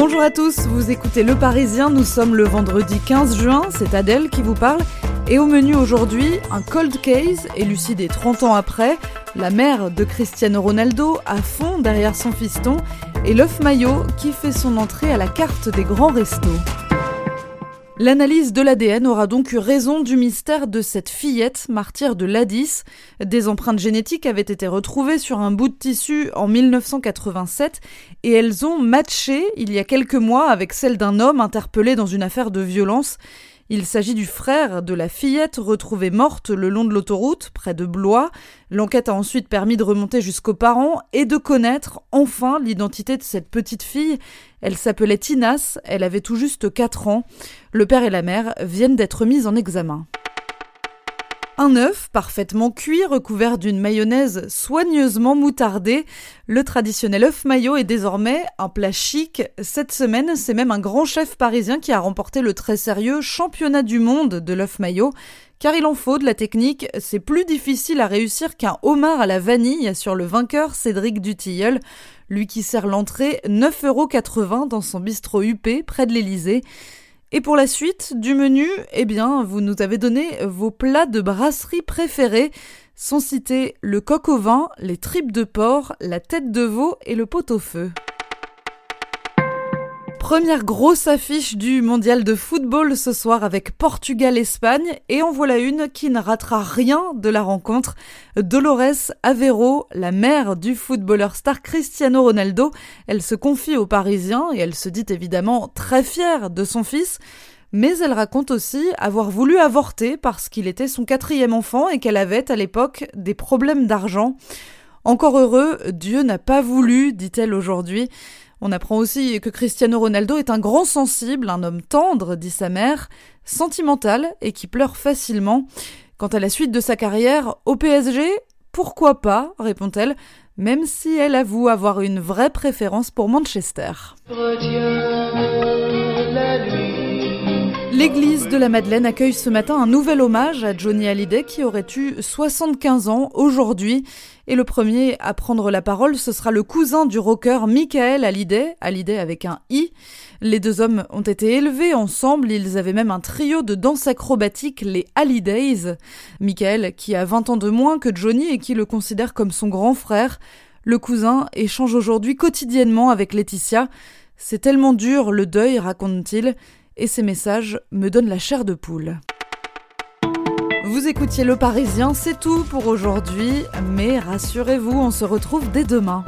Bonjour à tous, vous écoutez Le Parisien, nous sommes le vendredi 15 juin, c'est Adèle qui vous parle. Et au menu aujourd'hui, un cold case, élucidé 30 ans après, la mère de Cristiano Ronaldo à fond derrière son fiston, et l'œuf maillot qui fait son entrée à la carte des grands restos. L'analyse de l'ADN aura donc eu raison du mystère de cette fillette martyre de l'Addis. Des empreintes génétiques avaient été retrouvées sur un bout de tissu en 1987 et elles ont matché il y a quelques mois avec celles d'un homme interpellé dans une affaire de violence. Il s'agit du frère de la fillette retrouvée morte le long de l'autoroute, près de Blois. L'enquête a ensuite permis de remonter jusqu'aux parents et de connaître enfin l'identité de cette petite fille. Elle s'appelait Tinas, elle avait tout juste 4 ans. Le père et la mère viennent d'être mis en examen. Un œuf parfaitement cuit recouvert d'une mayonnaise soigneusement moutardée. Le traditionnel œuf maillot est désormais un plat chic. Cette semaine, c'est même un grand chef parisien qui a remporté le très sérieux championnat du monde de l'œuf maillot. Car il en faut de la technique, c'est plus difficile à réussir qu'un homard à la vanille sur le vainqueur Cédric Dutilleul, lui qui sert l'entrée 9,80€ dans son bistrot UP près de l'Elysée. Et pour la suite du menu, eh bien, vous nous avez donné vos plats de brasserie préférés. Sont cités le coq au vin, les tripes de porc, la tête de veau et le pot-au-feu. Première grosse affiche du mondial de football ce soir avec Portugal-Espagne et en voilà une qui ne ratera rien de la rencontre. Dolores Aveiro, la mère du footballeur star Cristiano Ronaldo, elle se confie aux Parisiens et elle se dit évidemment très fière de son fils. Mais elle raconte aussi avoir voulu avorter parce qu'il était son quatrième enfant et qu'elle avait à l'époque des problèmes d'argent. Encore heureux, Dieu n'a pas voulu, dit-elle aujourd'hui. On apprend aussi que Cristiano Ronaldo est un grand sensible, un homme tendre, dit sa mère, sentimental et qui pleure facilement. Quant à la suite de sa carrière au PSG, pourquoi pas, répond-elle, même si elle avoue avoir une vraie préférence pour Manchester. L'église de la Madeleine accueille ce matin un nouvel hommage à Johnny Hallyday qui aurait eu 75 ans aujourd'hui. Et le premier à prendre la parole, ce sera le cousin du rocker Michael Hallyday, Hallyday avec un I. Les deux hommes ont été élevés ensemble, ils avaient même un trio de danse acrobatique, les Hallydays. Michael, qui a 20 ans de moins que Johnny et qui le considère comme son grand frère, le cousin échange aujourd'hui quotidiennement avec Laetitia. C'est tellement dur le deuil, raconte-t-il et ces messages me donnent la chair de poule. Vous écoutiez Le Parisien, c'est tout pour aujourd'hui, mais rassurez-vous, on se retrouve dès demain.